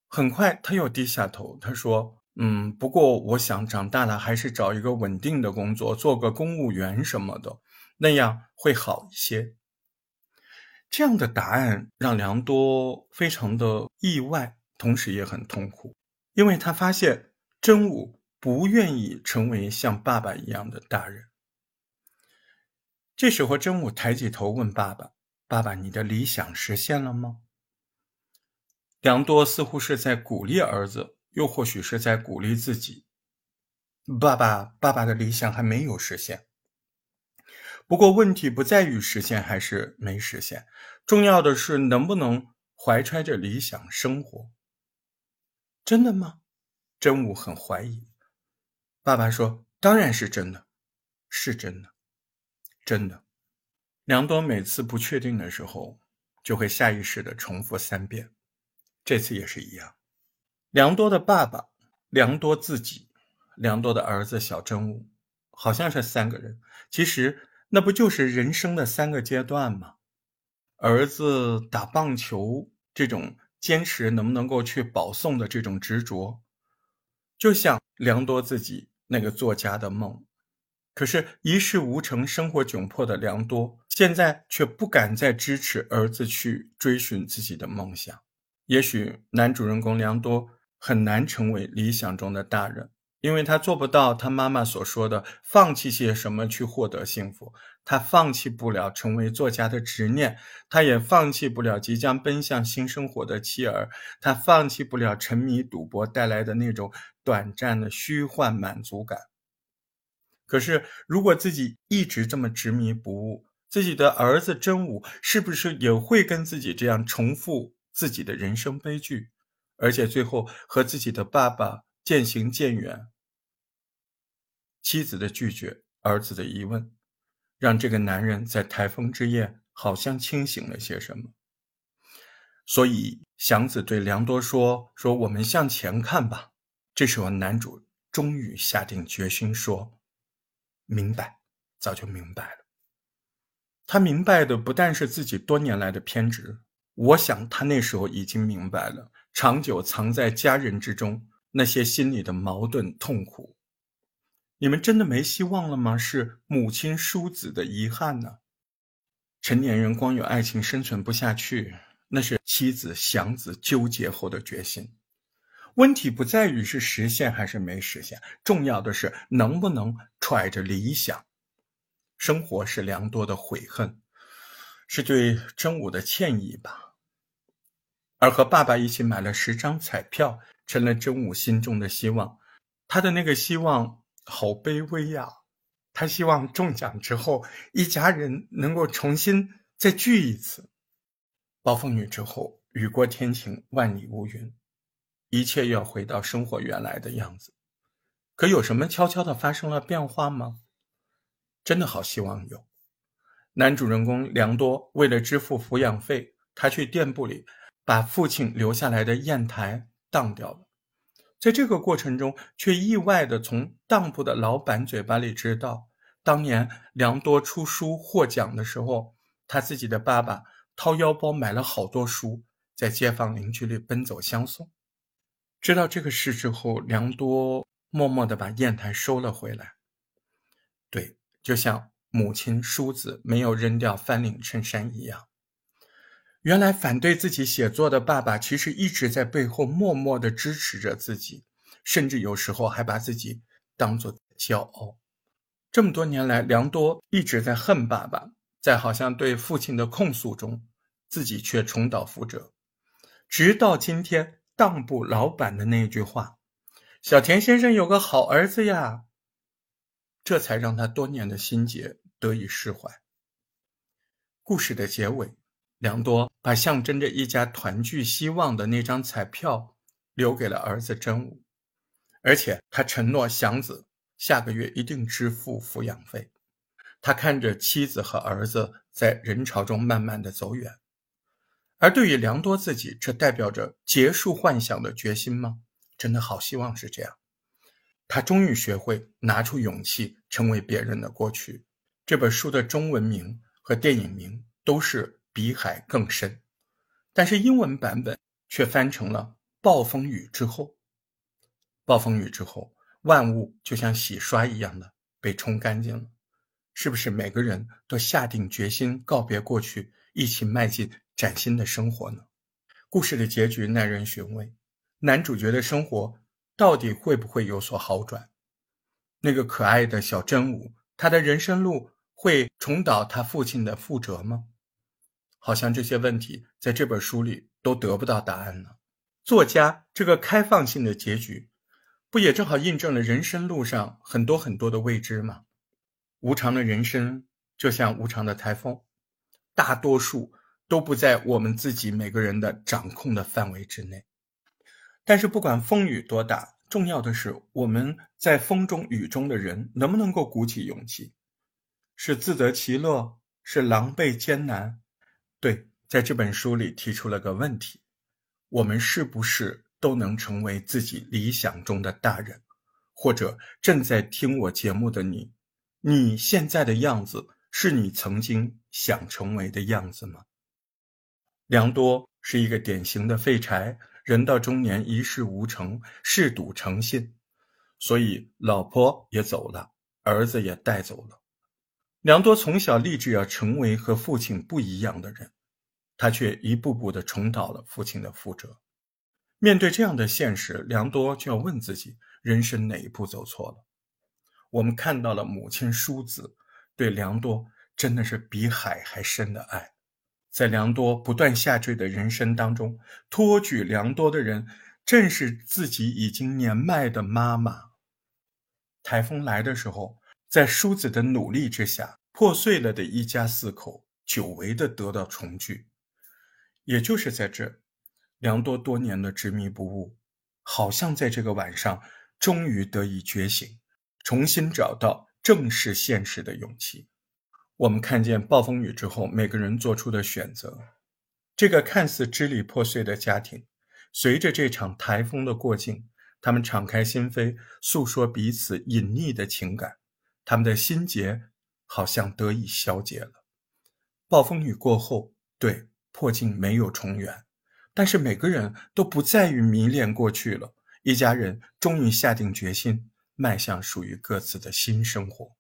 S1: 很快他又低下头，他说：“嗯，不过我想长大了还是找一个稳定的工作，做个公务员什么的，那样会好一些。”这样的答案让良多非常的意外，同时也很痛苦，因为他发现真武不愿意成为像爸爸一样的大人。这时候，真武抬起头问爸爸：“爸爸，你的理想实现了吗？”良多似乎是在鼓励儿子，又或许是在鼓励自己：“爸爸，爸爸的理想还没有实现。”不过，问题不在于实现还是没实现，重要的是能不能怀揣着理想生活。真的吗？真武很怀疑。爸爸说：“当然是真的，是真的，真的。”梁多每次不确定的时候，就会下意识的重复三遍。这次也是一样。梁多的爸爸，梁多自己，梁多的儿子小真武，好像是三个人。其实。那不就是人生的三个阶段吗？儿子打棒球这种坚持，能不能够去保送的这种执着，就像良多自己那个作家的梦。可是，一事无成、生活窘迫的良多，现在却不敢再支持儿子去追寻自己的梦想。也许男主人公良多很难成为理想中的大人。因为他做不到他妈妈所说的放弃些什么去获得幸福，他放弃不了成为作家的执念，他也放弃不了即将奔向新生活的妻儿，他放弃不了沉迷赌博带来的那种短暂的虚幻满足感。可是，如果自己一直这么执迷不悟，自己的儿子真武是不是也会跟自己这样重复自己的人生悲剧，而且最后和自己的爸爸渐行渐远？妻子的拒绝，儿子的疑问，让这个男人在台风之夜好像清醒了些什么。所以祥子对良多说：“说我们向前看吧。”这时候男主终于下定决心说：“明白，早就明白了。”他明白的不但是自己多年来的偏执，我想他那时候已经明白了，长久藏在家人之中那些心里的矛盾痛苦。你们真的没希望了吗？是母亲疏子的遗憾呢？成年人光有爱情生存不下去，那是妻子祥子纠结后的决心。问题不在于是实现还是没实现，重要的是能不能揣着理想。生活是良多的悔恨，是对真武的歉意吧。而和爸爸一起买了十张彩票，成了真武心中的希望。他的那个希望好卑微呀！他希望中奖之后，一家人能够重新再聚一次。暴风雨之后，雨过天晴，万里无云，一切要回到生活原来的样子。可有什么悄悄的发生了变化吗？真的好希望有。男主人公梁多为了支付抚养费，他去店铺里把父亲留下来的砚台当掉了。在这个过程中，却意外的从当铺的老板嘴巴里知道，当年梁多出书获奖的时候，他自己的爸爸。掏腰包买了好多书，在街坊邻居里奔走相送。知道这个事之后，梁多默默的把砚台收了回来。对，就像母亲梳子没有扔掉翻领衬衫一样。原来反对自己写作的爸爸，其实一直在背后默默地支持着自己，甚至有时候还把自己当作骄傲。这么多年来，梁多一直在恨爸爸。在好像对父亲的控诉中，自己却重蹈覆辙，直到今天当铺老板的那句话：“小田先生有个好儿子呀。”这才让他多年的心结得以释怀。故事的结尾，良多把象征着一家团聚希望的那张彩票留给了儿子真武，而且他承诺祥子下个月一定支付抚养费。他看着妻子和儿子在人潮中慢慢的走远，而对于良多自己，这代表着结束幻想的决心吗？真的好希望是这样。他终于学会拿出勇气，成为别人的过去。这本书的中文名和电影名都是《比海更深》，但是英文版本却翻成了《暴风雨之后》。暴风雨之后，万物就像洗刷一样的被冲干净了。是不是每个人都下定决心告别过去，一起迈进崭新的生活呢？故事的结局耐人寻味，男主角的生活到底会不会有所好转？那个可爱的小真武，他的人生路会重蹈他父亲的覆辙吗？好像这些问题在这本书里都得不到答案呢。作家这个开放性的结局，不也正好印证了人生路上很多很多的未知吗？无常的人生就像无常的台风，大多数都不在我们自己每个人的掌控的范围之内。但是不管风雨多大，重要的是我们在风中雨中的人能不能够鼓起勇气，是自得其乐，是狼狈艰难。对，在这本书里提出了个问题：我们是不是都能成为自己理想中的大人？或者正在听我节目的你？你现在的样子是你曾经想成为的样子吗？良多是一个典型的废柴，人到中年一事无成，嗜赌成性，所以老婆也走了，儿子也带走了。良多从小立志要成为和父亲不一样的人，他却一步步的重蹈了父亲的覆辙。面对这样的现实，良多就要问自己：人生哪一步走错了？我们看到了母亲淑子对良多真的是比海还深的爱，在良多不断下坠的人生当中，托举良多的人正是自己已经年迈的妈妈。台风来的时候，在叔子的努力之下，破碎了的一家四口久违的得到重聚。也就是在这，良多多年的执迷不悟，好像在这个晚上终于得以觉醒。重新找到正视现实的勇气。我们看见暴风雨之后，每个人做出的选择。这个看似支离破碎的家庭，随着这场台风的过境，他们敞开心扉，诉说彼此隐匿的情感。他们的心结好像得以消解了。暴风雨过后，对破镜没有重圆，但是每个人都不再于迷恋过去了。一家人终于下定决心。迈向属于各自的新生活。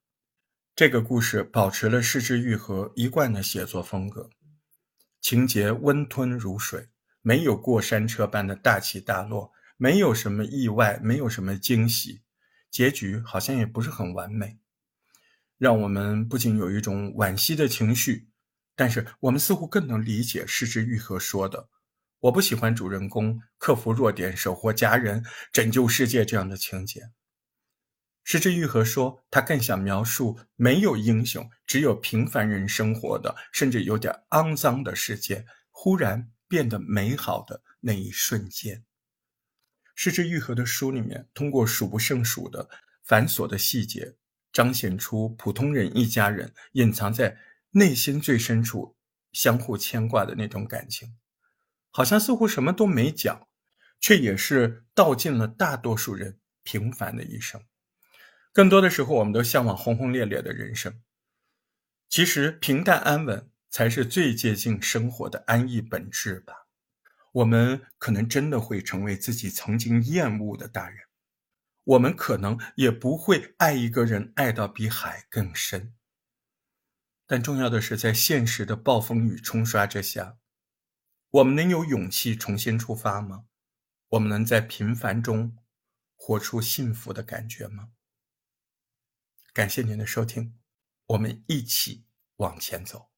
S1: 这个故事保持了失之愈合一贯的写作风格，情节温吞如水，没有过山车般的大起大落，没有什么意外，没有什么惊喜，结局好像也不是很完美，让我们不仅有一种惋惜的情绪，但是我们似乎更能理解失之愈合说的：“我不喜欢主人公克服弱点、守护家人、拯救世界这样的情节。石之愈合说，他更想描述没有英雄，只有平凡人生活的，甚至有点肮脏的世界，忽然变得美好的那一瞬间。石之愈合的书里面，通过数不胜数的繁琐的细节，彰显出普通人一家人隐藏在内心最深处、相互牵挂的那种感情。好像似乎什么都没讲，却也是道尽了大多数人平凡的一生。更多的时候，我们都向往轰轰烈烈的人生，其实平淡安稳才是最接近生活的安逸本质吧。我们可能真的会成为自己曾经厌恶的大人，我们可能也不会爱一个人爱到比海更深。但重要的是，在现实的暴风雨冲刷之下，我们能有勇气重新出发吗？我们能在平凡中活出幸福的感觉吗？感谢您的收听，我们一起往前走。